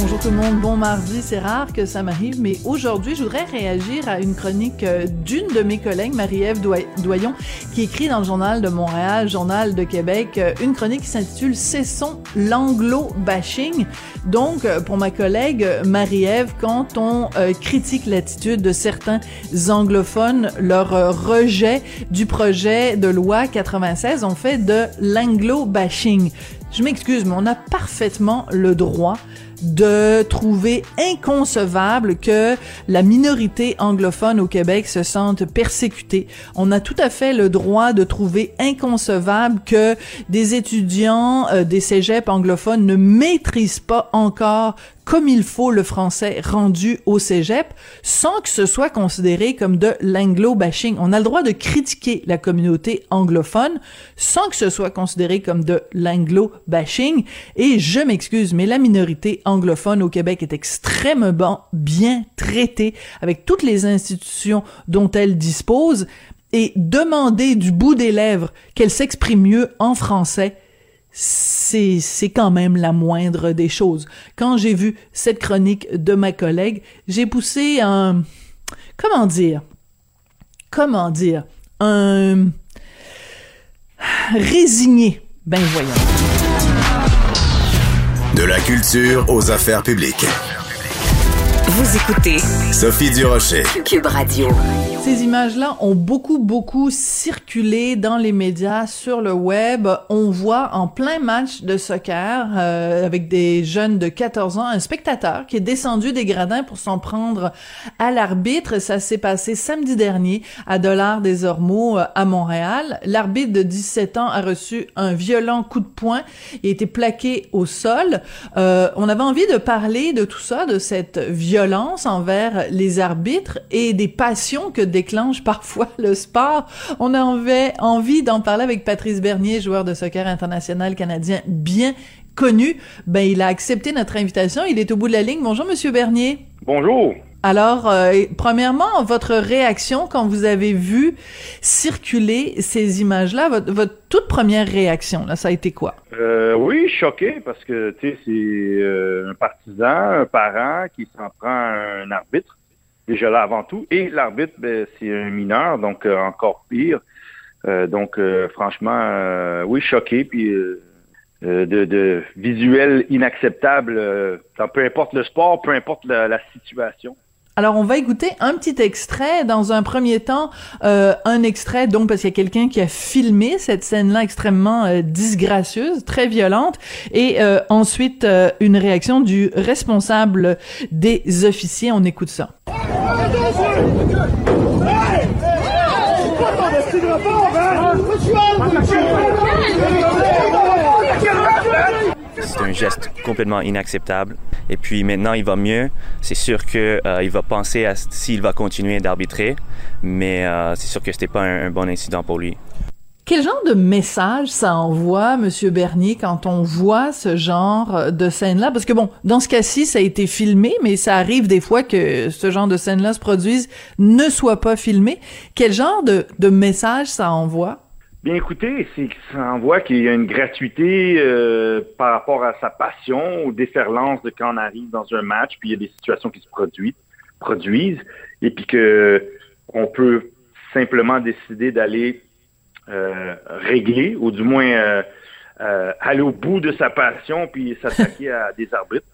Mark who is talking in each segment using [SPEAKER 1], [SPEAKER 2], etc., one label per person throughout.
[SPEAKER 1] Bonjour tout le monde, bon mardi, c'est rare que ça m'arrive, mais aujourd'hui, je voudrais réagir à une chronique euh, d'une de mes collègues, Marie-Ève Doyon, qui écrit dans le Journal de Montréal, Journal de Québec, euh, une chronique qui s'intitule Cessons l'anglo-bashing. Donc, euh, pour ma collègue Marie-Ève, quand on critique l'attitude de certains anglophones, leur rejet du projet de loi 96, on fait de l'anglo-bashing. Je m'excuse, mais on a parfaitement le droit de trouver inconcevable que la minorité anglophone au Québec se sente persécutée. On a tout à fait le droit de trouver inconcevable que des étudiants euh, des cégeps anglophones ne maîtrisent pas encore comme il faut le français rendu au cégep sans que ce soit considéré comme de l'anglo-bashing. On a le droit de critiquer la communauté anglophone sans que ce soit considéré comme de l'anglo-bashing. Et je m'excuse, mais la minorité anglophone au Québec est extrêmement bien traitée avec toutes les institutions dont elle dispose et demander du bout des lèvres qu'elle s'exprime mieux en français, c'est c'est quand même la moindre des choses. Quand j'ai vu cette chronique de ma collègue, j'ai poussé un comment dire comment dire un résigné. Ben voyons.
[SPEAKER 2] De la culture aux affaires publiques.
[SPEAKER 3] Vous écoutez
[SPEAKER 2] Sophie Durocher.
[SPEAKER 3] Cube Radio.
[SPEAKER 1] Ces images-là ont beaucoup, beaucoup circulé dans les médias, sur le web. On voit en plein match de soccer, euh, avec des jeunes de 14 ans, un spectateur qui est descendu des gradins pour s'en prendre à l'arbitre. Ça s'est passé samedi dernier à Dollars des Ormeaux euh, à Montréal. L'arbitre de 17 ans a reçu un violent coup de poing et a été plaqué au sol. Euh, on avait envie de parler de tout ça, de cette violence envers les arbitres et des passions que déclenche parfois le sport. On avait envie d'en parler avec Patrice Bernier, joueur de soccer international canadien bien connu. Ben, il a accepté notre invitation. Il est au bout de la ligne. Bonjour, Monsieur Bernier.
[SPEAKER 4] Bonjour.
[SPEAKER 1] Alors, euh, premièrement, votre réaction quand vous avez vu circuler ces images-là, votre, toute première réaction, ça a été quoi?
[SPEAKER 4] Euh, oui, choqué parce que, tu sais, c'est euh, un partisan, un parent qui s'en prend un arbitre déjà là avant tout. Et l'arbitre, ben, c'est un mineur, donc encore pire. Donc, franchement, oui, choqué, puis de, de, visuel inacceptable, peu importe le sport, peu importe la, situation.
[SPEAKER 1] Alors, on va écouter un petit extrait. Dans un premier temps, un extrait, donc, parce qu'il y a quelqu'un qui a filmé cette scène-là extrêmement disgracieuse, très violente, et ensuite une réaction du responsable des officiers. On écoute ça.
[SPEAKER 5] Un geste complètement inacceptable. Et puis maintenant, il va mieux. C'est sûr qu'il euh, va penser à s'il va continuer d'arbitrer, mais euh, c'est sûr que c'était pas un bon incident pour lui.
[SPEAKER 1] Quel genre de message ça envoie, Monsieur Bernier, quand on voit ce genre de scène-là? Parce que bon, dans ce cas-ci, ça a été filmé, mais ça arrive des fois que ce genre de scène-là se produise, ne soit pas filmé. Quel genre de message ça envoie?
[SPEAKER 4] Bien écoutez, c'est ça envoie qu'il y a une gratuité euh, par rapport à sa passion, aux déferlances de quand on arrive dans un match, puis il y a des situations qui se produisent, produisent et puis que on peut simplement décider d'aller euh, régler, ou du moins euh, euh, aller au bout de sa passion puis s'attaquer à des arbitres.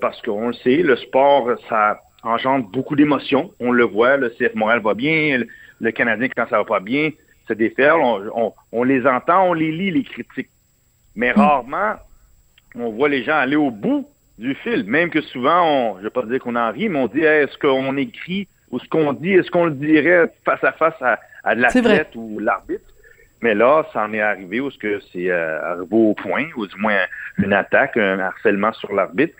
[SPEAKER 4] parce qu'on le sait, le sport, ça engendre beaucoup d'émotions. On le voit, le CF Montréal va bien, le, Canadien, quand ça va pas bien, se déferle. On, on, les entend, on les lit, les critiques. Mais mm. rarement, on voit les gens aller au bout du fil, même que souvent, on, je ne vais pas dire qu'on en rit, mais on dit est-ce qu'on écrit ou ce qu'on dit, est-ce qu'on le dirait face à face à, à l'athlète ou l'arbitre? Mais là, ça en est arrivé où ce que c'est euh, arrivé au point, ou du moins une attaque, un harcèlement sur l'arbitre.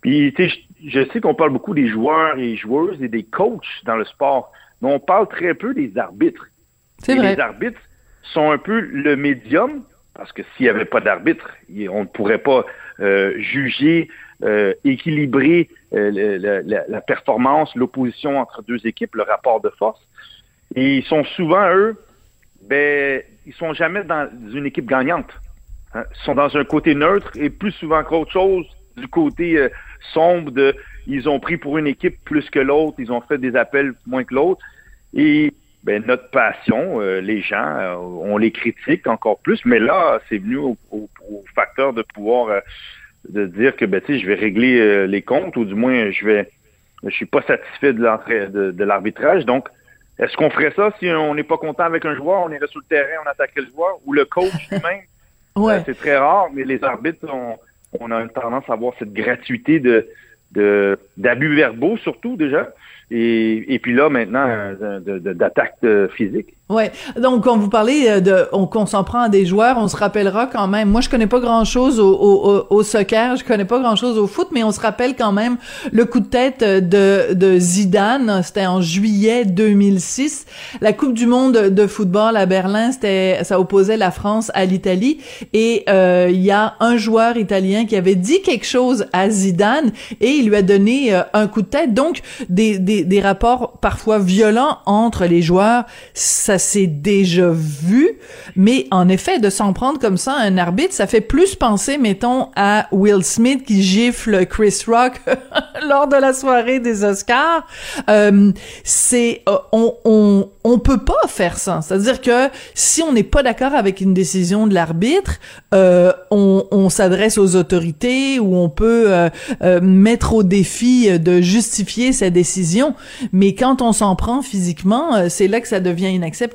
[SPEAKER 4] Puis, tu sais, je, sais qu'on parle beaucoup des joueurs et joueuses et des coachs dans le sport, mais on parle très peu des arbitres.
[SPEAKER 1] C'est vrai.
[SPEAKER 4] Les arbitres sont un peu le médium, parce que s'il n'y avait pas d'arbitre, on ne pourrait pas euh, juger, euh, équilibrer euh, la, performance, l'opposition entre deux équipes, le rapport de force. Et ils sont souvent, eux, ben, ils sont jamais dans une équipe gagnante. Hein. Ils sont dans un côté neutre et plus souvent qu'autre chose, du côté sombre de ils ont pris pour une équipe plus que l'autre, ils ont fait des appels moins que l'autre. Et ben, notre passion, euh, les gens, euh, on les critique encore plus, mais là, c'est venu au, facteur de pouvoir euh, de dire que ben, je vais régler les comptes, ou du moins je vais je suis pas satisfait de l'entrée de, l'arbitrage. Donc, est-ce qu'on ferait ça si on n'est pas content avec un joueur, on irait sur le terrain, on attaquerait le joueur, ou le coach lui-même?
[SPEAKER 1] ouais.
[SPEAKER 4] c'est très rare, mais les arbitres, on, on a une tendance à avoir cette gratuité de d'abus verbaux surtout déjà. Et, et puis là, maintenant, d'attaque physique.
[SPEAKER 1] Ouais. Donc, quand vous parlez euh, de, on, qu'on s'en prend à des joueurs, on se rappellera quand même. Moi, je connais pas grand chose au, au, au, soccer, je connais pas grand chose au foot, mais on se rappelle quand même le coup de tête de, de Zidane. C'était en juillet 2006. La Coupe du Monde de football à Berlin, c'était, ça opposait la France à l'Italie. Et euh, il y a un joueur italien qui avait dit quelque chose à Zidane et il lui a donné euh, un coup de tête. Donc, des, des, des rapports parfois violents entre les joueurs, c'est déjà vu, mais en effet, de s'en prendre comme ça à un arbitre, ça fait plus penser, mettons, à Will Smith qui gifle Chris Rock lors de la soirée des Oscars. Euh, c'est euh, on, on peut pas faire ça. C'est-à-dire que si on n'est pas d'accord avec une décision de l'arbitre, euh, on, s'adresse aux autorités ou on peut mettre au défi de justifier sa décision. Mais quand on s'en prend physiquement, c'est là que ça devient inacceptable.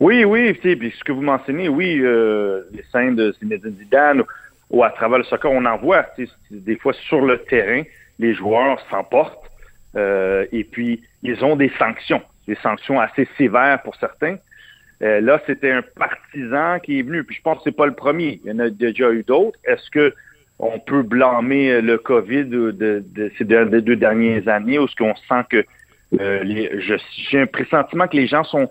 [SPEAKER 4] Oui, oui, puis ce que vous mentionnez, oui, euh, les scènes de Zinedine Zidane ou, à travers le soccer, on en voit. Des fois sur le terrain, les joueurs s'emportent euh, et puis ils ont des sanctions, des sanctions assez sévères pour certains. Euh, là, c'était un partisan qui est venu, puis je pense que c'est pas le premier. Il y en a déjà eu d'autres. Est-ce que on peut blâmer le COVID de, ces deux, dernières années ou est-ce qu'on sent que j'ai un pressentiment que les gens sont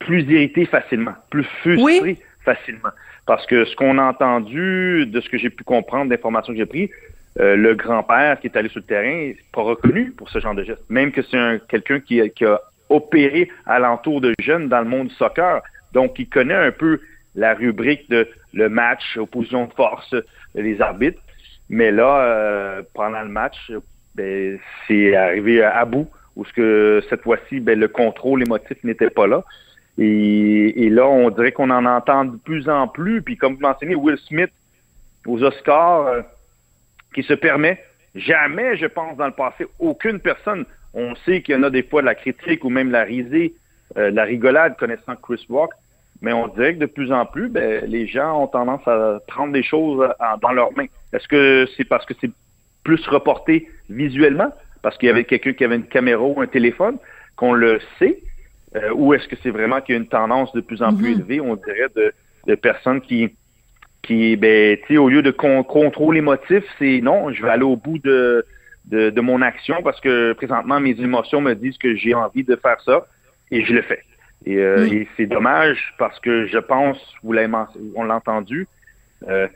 [SPEAKER 4] plus irrité facilement, plus frustré facilement. Parce que ce qu'on a entendu, de ce que j'ai pu comprendre, d'informations que j'ai prises, euh, le grand-père qui est allé sur le terrain n'est pas reconnu pour ce genre de geste. Même que c'est quelqu'un qui, qui, a opéré alentour de jeunes dans le monde du soccer. Donc, il connaît un peu la rubrique de le match, opposition de force, les arbitres. Mais là, euh, pendant le match, ben, c'est arrivé à, bout, où ce que cette fois-ci, ben, le contrôle émotif n'était pas là. Et, là, on dirait qu'on en entend de plus en plus. Puis comme vous mentionnez, Will Smith aux Oscars, euh, qui se permet jamais, je pense, dans le passé, aucune personne. On sait qu'il y en a des fois de la critique ou même la risée, euh, la rigolade connaissant Chris Rock, mais on dirait que de plus en plus, ben, les gens ont tendance à prendre des choses dans leurs mains. Est-ce que c'est parce que c'est plus reporté visuellement, parce qu'il y avait quelqu'un qui avait une caméra ou un téléphone, qu'on le sait, euh, ou est-ce que c'est vraiment qu'il y a une tendance de plus en plus mhm. élevée, on dirait, de, de personnes qui, qui ben, tu sais, au lieu de contrôler les motifs, c'est non, je vais aller au bout de, de, de, mon action parce que présentement, mes émotions me disent que j'ai envie de faire ça et je le fais. Et, euh, et c'est dommage parce que je pense, vous l'avez on l'a entendu, euh,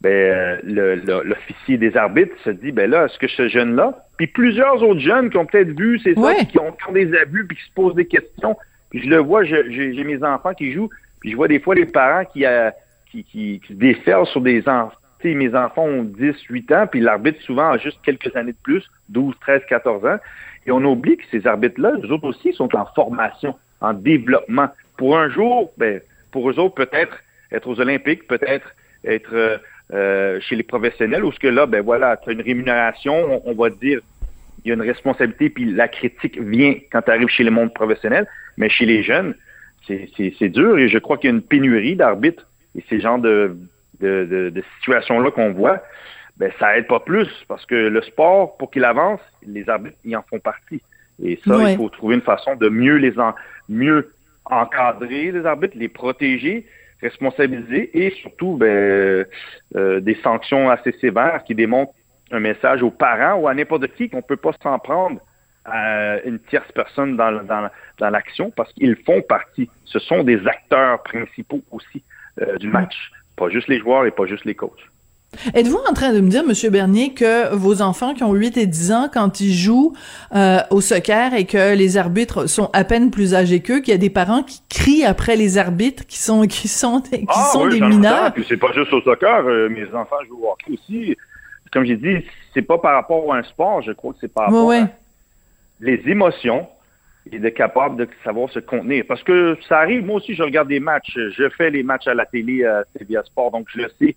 [SPEAKER 4] ben, l'officier des arbitres se dit, ben là, est-ce que ce jeune-là, puis plusieurs autres jeunes qui ont peut-être vu c'est ça, qui ont, des abus, puis qui se posent des questions, puis je le vois, j'ai mes enfants qui jouent, puis je vois des fois les parents qui, euh, qui, qui, qui, se déferlent sur des enfants. sais, mes enfants ont 10, 8 ans, puis l'arbitre souvent a juste quelques années de plus, 12, 13, 14 ans. Et on oublie que ces arbitres-là, eux autres aussi, sont en formation, en développement. Pour un jour, ben, pour eux autres, peut-être être aux Olympiques, peut-être être euh, euh, chez les professionnels, où ce que là, ben voilà, tu as une rémunération, on, va dire, il y a une responsabilité, puis la critique vient quand tu arrives chez le monde professionnel, mais chez les jeunes, c'est dur et je crois qu'il y a une pénurie d'arbitres. Et ces genres de, de, de, situations-là qu'on voit, ben ça aide pas plus parce que le sport, pour qu'il avance, les arbitres, ils en font partie. Et ça, il faut trouver une façon de mieux les en, mieux encadrer les arbitres, les protéger, responsabiliser et surtout ben, euh, des sanctions assez sévères qui démontrent un message aux parents ou à n'importe qui qu'on peut pas s'en prendre à une tierce personne dans, dans, dans l'action parce qu'ils font partie. Ce sont des acteurs principaux aussi euh, du match, pas juste les joueurs et pas juste les coachs.
[SPEAKER 1] Êtes-vous en train de me dire, Monsieur Bernier, que vos enfants qui ont 8 et 10 ans, quand ils jouent euh, au soccer et que les arbitres sont à peine plus âgés qu'eux, qu'il y a des parents qui crient après les arbitres qui sont qui sont qui
[SPEAKER 4] ah
[SPEAKER 1] sont
[SPEAKER 4] oui,
[SPEAKER 1] des mineurs?
[SPEAKER 4] C'est pas juste au soccer, euh, mes enfants jouent au hockey aussi. Comme j'ai dit, c'est pas par rapport à un sport, je crois que c'est par rapport
[SPEAKER 1] ouais.
[SPEAKER 4] à les émotions et d'être capable de savoir se contenir. Parce que ça arrive, moi aussi, je regarde des matchs. Je fais les matchs à la télé à TVA Sport, donc je le sais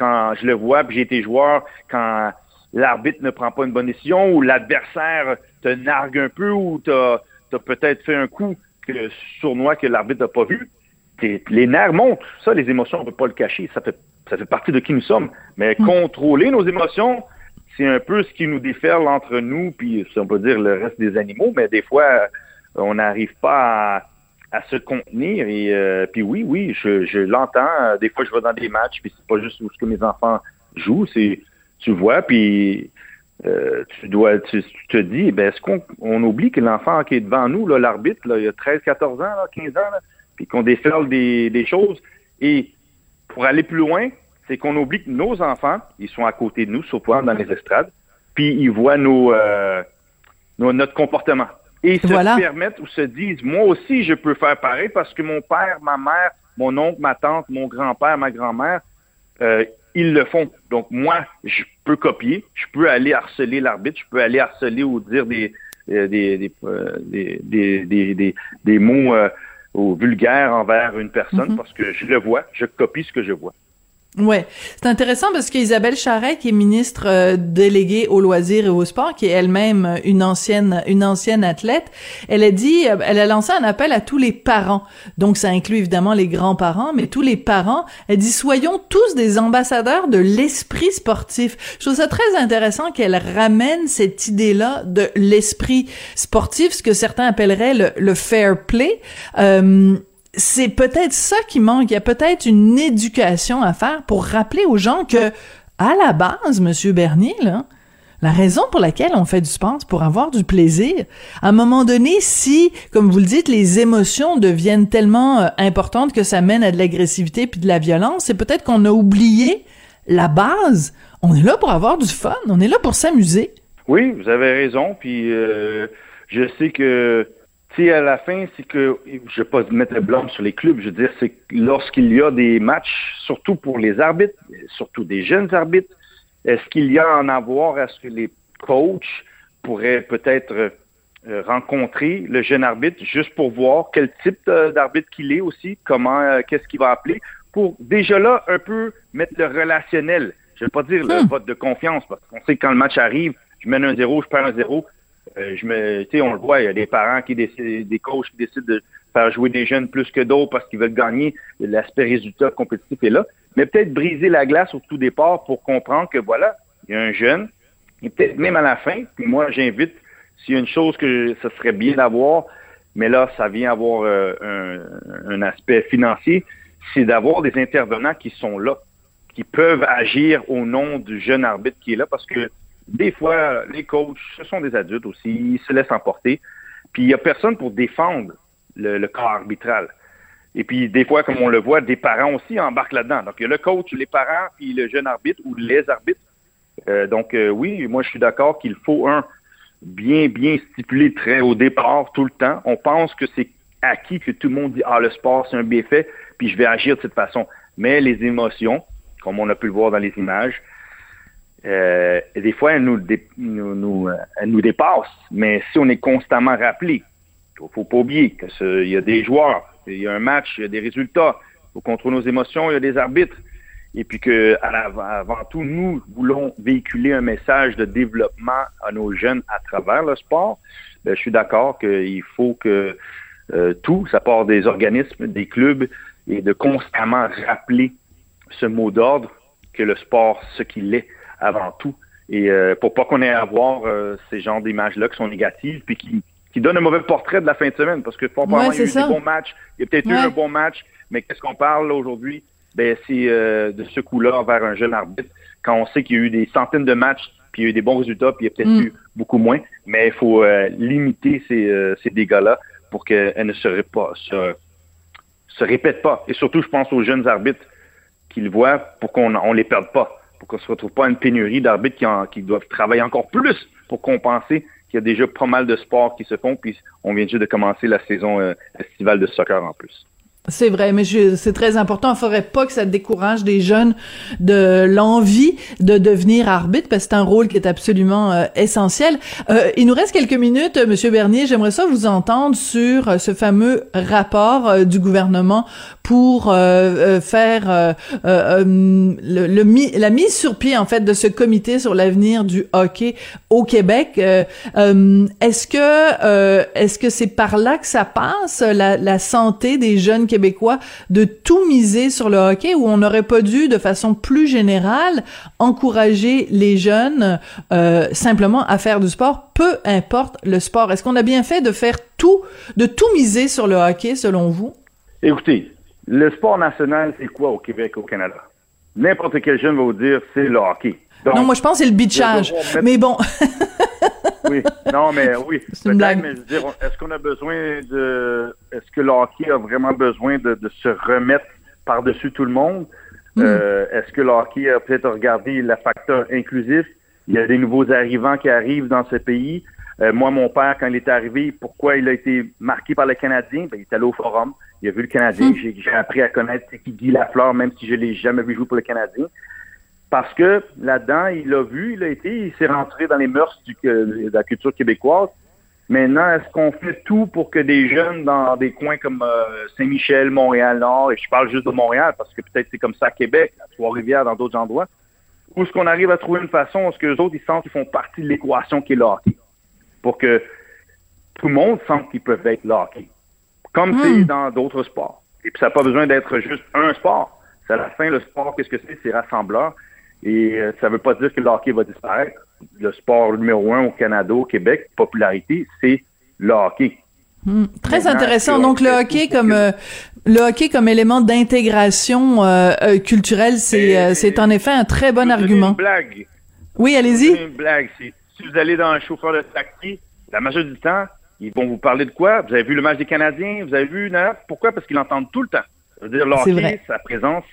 [SPEAKER 4] quand je le vois, puis j'ai été joueur, quand l'arbitre ne prend pas une bonne décision ou l'adversaire te nargue un peu ou t'as as, peut-être fait un coup que, sournois que l'arbitre n'a pas vu, les nerfs montent. Ça, les émotions, on ne peut pas le cacher. Ça fait, ça fait partie de qui nous sommes. Mais contrôler nos émotions, c'est un peu ce qui nous déferle entre nous, puis si on peut dire le reste des animaux, mais des fois, on n'arrive pas à, à se contenir. Et euh, puis oui, oui, je, je l'entends. Des fois, je vais dans des matchs, puis c'est pas juste où ce que mes enfants jouent, c'est tu vois, puis euh, tu dois, tu, tu te dis, ben est-ce qu'on on oublie que l'enfant qui est devant nous, là, l'arbitre, là, il a 13, 14 ans, là, 15 ans, là, puis qu'on déferle des, des choses. Et pour aller plus loin, c'est qu'on oublie que nos enfants, ils sont à côté de nous, souvent dans les estrades, puis ils voient nos, euh, nos- notre comportement. Et ils se
[SPEAKER 1] Voilà.
[SPEAKER 4] permettent ou se disent, moi aussi, je peux faire pareil parce que mon père, ma mère, mon oncle, ma tante, mon grand-père, ma grand-mère, euh, ils le font. Donc moi, je peux copier, je peux aller harceler l'arbitre, je peux aller harceler ou dire des euh, des, des, euh, des, des, des, des- des mots euh, ou vulgaires envers une personne parce que je le vois, je copie ce que je vois.
[SPEAKER 1] Ouais, c'est intéressant parce qu'Isabelle Charret, qui est ministre euh, déléguée aux loisirs et au sport, qui est elle-même euh, une ancienne une ancienne athlète, elle a dit, euh, elle a lancé un appel à tous les parents. Donc ça inclut évidemment les grands-parents, mais tous les parents. Elle dit soyons tous des ambassadeurs de l'esprit sportif. Je trouve ça très intéressant qu'elle ramène cette idée-là de l'esprit sportif, ce que certains appelleraient le, le fair play. Euh, c'est peut-être ça qui manque. Il y a peut-être une éducation à faire pour rappeler aux gens que, à la base, Monsieur Bernier, la raison pour laquelle on fait du sport, c'est pour avoir du plaisir. À un moment donné, si, comme vous le dites, les émotions deviennent tellement euh, importantes que ça mène à de l'agressivité puis de la violence, c'est peut-être qu'on a oublié la base. On est là pour avoir du fun. On est là pour s'amuser.
[SPEAKER 4] Oui, vous avez raison. Puis euh, je sais que, sais, à la fin, c'est que, je ne vais pas mettre le blâme sur les clubs, je veux dire, c'est que lorsqu'il y a des matchs, surtout pour les arbitres, surtout des jeunes arbitres, est-ce qu'il y a à en avoir, est-ce que les coachs pourraient peut-être euh, rencontrer le jeune arbitre juste pour voir quel type d'arbitre qu'il est aussi, comment, euh, qu'est-ce qu'il va appeler, pour déjà là un peu mettre le relationnel. Je ne vais pas dire le
[SPEAKER 1] Hmm.
[SPEAKER 4] vote de confiance, parce qu'on sait que quand le match arrive, je mène un zéro, je perds un zéro. Euh, je me, on le voit, il y a des parents qui décident, des coachs qui décident de faire jouer des jeunes plus que d'autres parce qu'ils veulent gagner. L'aspect résultat compétitif est là. Mais peut-être briser la glace au tout départ pour comprendre que voilà, il y a un jeune, et peut-être même à la fin, puis moi j'invite, s'il y a une chose que ce serait bien d'avoir, mais là, ça vient avoir euh, un, un aspect financier, c'est d'avoir des intervenants qui sont là, qui peuvent agir au nom du jeune arbitre qui est là, parce que des fois, les coachs, ce sont des adultes aussi, ils se laissent emporter. Puis il n'y a personne pour défendre le, le corps arbitral. Et puis des fois, comme on le voit, des parents aussi embarquent là-dedans. Donc il y a le coach, les parents, puis le jeune arbitre ou les arbitres. Euh, donc euh, oui, moi je suis d'accord qu'il faut un bien, bien stipulé très au départ, tout le temps. On pense que c'est acquis que tout le monde dit Ah, le sport, c'est un bienfait, puis je vais agir de cette façon. Mais les émotions, comme on a pu le voir dans les images, euh, des fois, elles nous, nous, euh, elles nous dépassent. Mais si on est constamment rappelé, il faut pas oublier qu'il y a des joueurs, il y a un match, il y a des résultats. Il faut contrôler nos émotions, il y a des arbitres. Et puis que, avant tout, nous voulons véhiculer un message de développement à nos jeunes à travers le sport. Ben, je suis d'accord qu'il faut que euh, tout, ça part des organismes, des clubs, et de constamment rappeler ce mot d'ordre que le sport, ce qu'il est. avant tout. Et euh, pour pas qu'on ait à voir euh, ces genres d'images-là qui sont négatives, puis qui, qui donnent un mauvais portrait de la fin de semaine, parce que probablement
[SPEAKER 1] Ouais,
[SPEAKER 4] il y a eu
[SPEAKER 1] ça.
[SPEAKER 4] des bons matchs, il y a peut-être eu un bon match, mais qu'est-ce qu'on parle aujourd'hui? Ben, c'est euh, de ce coup-là vers un jeune arbitre, quand on sait qu'il y a eu des centaines de matchs, puis il y a eu des bons résultats, puis il y a peut-être
[SPEAKER 1] Mm.
[SPEAKER 4] eu beaucoup moins, mais il faut euh, limiter ces, euh, ces dégâts-là pour qu'elles ne se, pas- se, se répètent pas. Et surtout, je pense aux jeunes arbitres qui le voient pour qu'on on les perde pas, pour qu'on se retrouve pas à une pénurie d'arbitres qui doivent travailler encore plus pour compenser qu'il y a déjà pas mal de sports qui se font, puis on vient juste de commencer la saison euh, estivale de soccer en plus.
[SPEAKER 1] C'est vrai, mais c'est très important. Il faudrait pas que ça décourage des jeunes de l'envie de devenir arbitre, parce que c'est un rôle qui est absolument euh, essentiel. Euh, il nous reste quelques minutes, euh, Monsieur Bernier. J'aimerais ça vous entendre sur ce fameux rapport du gouvernement pour faire la mise sur pied en fait de ce comité sur l'avenir du hockey au Québec. Est-ce que est-ce que c'est par là que ça passe la santé des jeunes Québécois de tout miser sur le hockey ou on n'aurait pas dû de façon plus générale encourager les jeunes euh, simplement à faire du sport, peu importe le sport. Est-ce qu'on a bien fait de faire tout, de tout miser sur le hockey selon vous?
[SPEAKER 4] Écoutez, le sport national, c'est quoi au Québec, au Canada? N'importe quel jeune va vous dire, c'est le hockey. Donc,
[SPEAKER 1] non, moi je pense que c'est le bitchage.
[SPEAKER 4] mettre-
[SPEAKER 1] Mais bon,
[SPEAKER 4] oui, non, mais oui.
[SPEAKER 1] C'est une blague.
[SPEAKER 4] Peut-être, mais je veux dire, est-ce qu'on a besoin de. Est-ce que le hockey a vraiment besoin de, de se remettre par-dessus tout le monde?
[SPEAKER 1] Hmm.
[SPEAKER 4] Euh, est-ce que le hockey a peut-être regardé le facteur inclusif? Il y a des nouveaux arrivants qui arrivent dans ce pays. Euh, moi, mon père, quand il est arrivé, pourquoi il a été marqué par le Canadien? Ben, il est allé au forum. Il a vu le Canadien. J'ai, j'ai appris à connaître c'est qui Guy Lafleur, même si je l'ai jamais vu jouer pour le Canadien. Parce que là-dedans, il a vu, il a été, il s'est rentré dans les mœurs du- de la culture québécoise. Maintenant, est-ce qu'on fait tout pour que des jeunes dans des coins comme euh, Saint-Michel, Montréal-Nord, et je parle juste de Montréal parce que peut-être c'est comme ça à Québec, à Trois-Rivières, dans d'autres endroits, ou est-ce qu'on arrive à trouver une façon où ce que les autres, ils sentent qu'ils font partie de l'équation qui est le hockey, pour que tout le monde sente qu'ils peuvent être le hockey, comme c'est dans d'autres sports. Et puis ça n'a pas besoin d'être juste un sport. C'est à la fin, le sport, qu'est-ce que c'est? C'est rassembleur. Et euh, ça ne veut pas dire que le hockey va disparaître. Le sport numéro un au Canada, au Québec, popularité, c'est le hockey.
[SPEAKER 1] Très
[SPEAKER 4] Maintenant,
[SPEAKER 1] intéressant. Donc le hockey comme euh, le hockey comme élément d'intégration euh, euh, culturelle, c'est euh, c'est en effet un très bon
[SPEAKER 4] Je
[SPEAKER 1] argument.
[SPEAKER 4] Une blague.
[SPEAKER 1] Oui,
[SPEAKER 4] Je
[SPEAKER 1] allez-y.
[SPEAKER 4] Une blague. C'est- Si vous allez dans un chauffeur de taxi, la majorité du temps, ils vont vous parler de quoi? Vous avez vu le match des Canadiens? Vous avez vu, non? Pourquoi? Parce qu'ils l'entendent tout le temps. Dire, le
[SPEAKER 1] C'est
[SPEAKER 4] hockey,
[SPEAKER 1] vrai.
[SPEAKER 4] sa présence,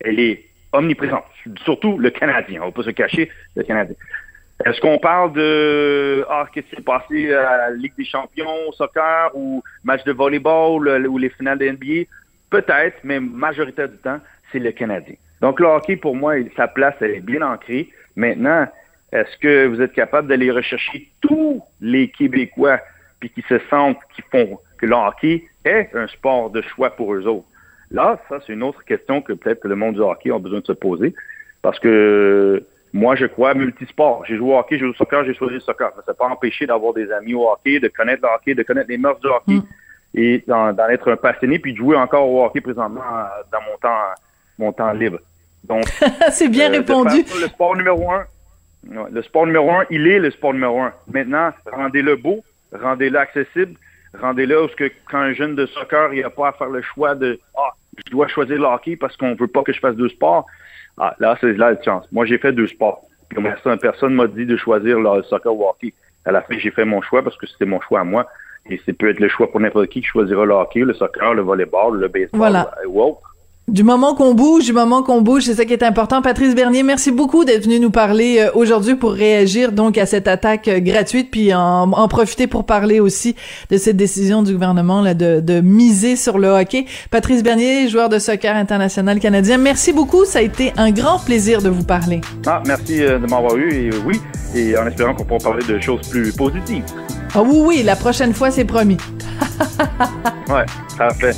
[SPEAKER 4] elle est omniprésente. Surtout le Canadien. On va pas se cacher, le Canadien. Est-ce qu'on parle de ah qu'est-ce qui s'est passé à la Ligue des Champions au soccer ou match de volleyball euh, ou les finales de NBA Peut-être, mais majorité du temps, c'est le Canadien. Donc le hockey pour moi, sa place elle est bien ancrée. Maintenant, est-ce que vous êtes capable d'aller rechercher tous les Québécois puis qui se sentent qui font que le hockey est un sport de choix pour eux autres? Là, ça c'est une autre question que peut-être que le monde du hockey a besoin de se poser parce que moi, je crois multisport. J'ai joué au hockey, j'ai joué au soccer, j'ai choisi le soccer. Ça ne pas empêché d'avoir des amis au hockey, de connaître le hockey, de connaître les mœurs du hockey et d'en être un passionné, puis de jouer encore au hockey présentement euh, dans mon temps, mon temps libre. Donc,
[SPEAKER 1] c'est bien
[SPEAKER 4] euh,
[SPEAKER 1] répondu.
[SPEAKER 4] ça, le sport numéro un, le sport numéro un, il est le sport numéro un. Maintenant, rendez-le beau, rendez-le accessible, rendez-le où ce que quand un jeune de soccer, il n'a pas à faire le choix de ah, je dois choisir le hockey parce qu'on veut pas que je fasse deux sports. Ah, là, c'est là la chance. Moi, j'ai fait deux sports. Comme ça, personne m'a dit de choisir le soccer ou le hockey. À la fin, j'ai fait mon choix parce que c'était mon choix à moi. Et c'est peut être le choix pour n'importe qui qui choisira le hockey, le soccer, le volleyball, le baseball
[SPEAKER 1] Voilà.
[SPEAKER 4] ou autre.
[SPEAKER 1] Du moment qu'on bouge, du moment qu'on bouge, c'est ça qui est important. Patrice Bernier, merci beaucoup d'être venu nous parler euh, aujourd'hui pour réagir donc à cette attaque euh, gratuite, puis en, en profiter pour parler aussi de cette décision du gouvernement là, de, de miser sur le hockey. Patrice Bernier, joueur de soccer international canadien, merci beaucoup. Ça a été un grand plaisir de vous parler.
[SPEAKER 4] Ah, merci euh, de m'avoir eu. Et oui, et en espérant qu'on pourra parler de choses plus positives.
[SPEAKER 1] Ah oui, oui, la prochaine fois, c'est promis.
[SPEAKER 4] Ouais, parfait.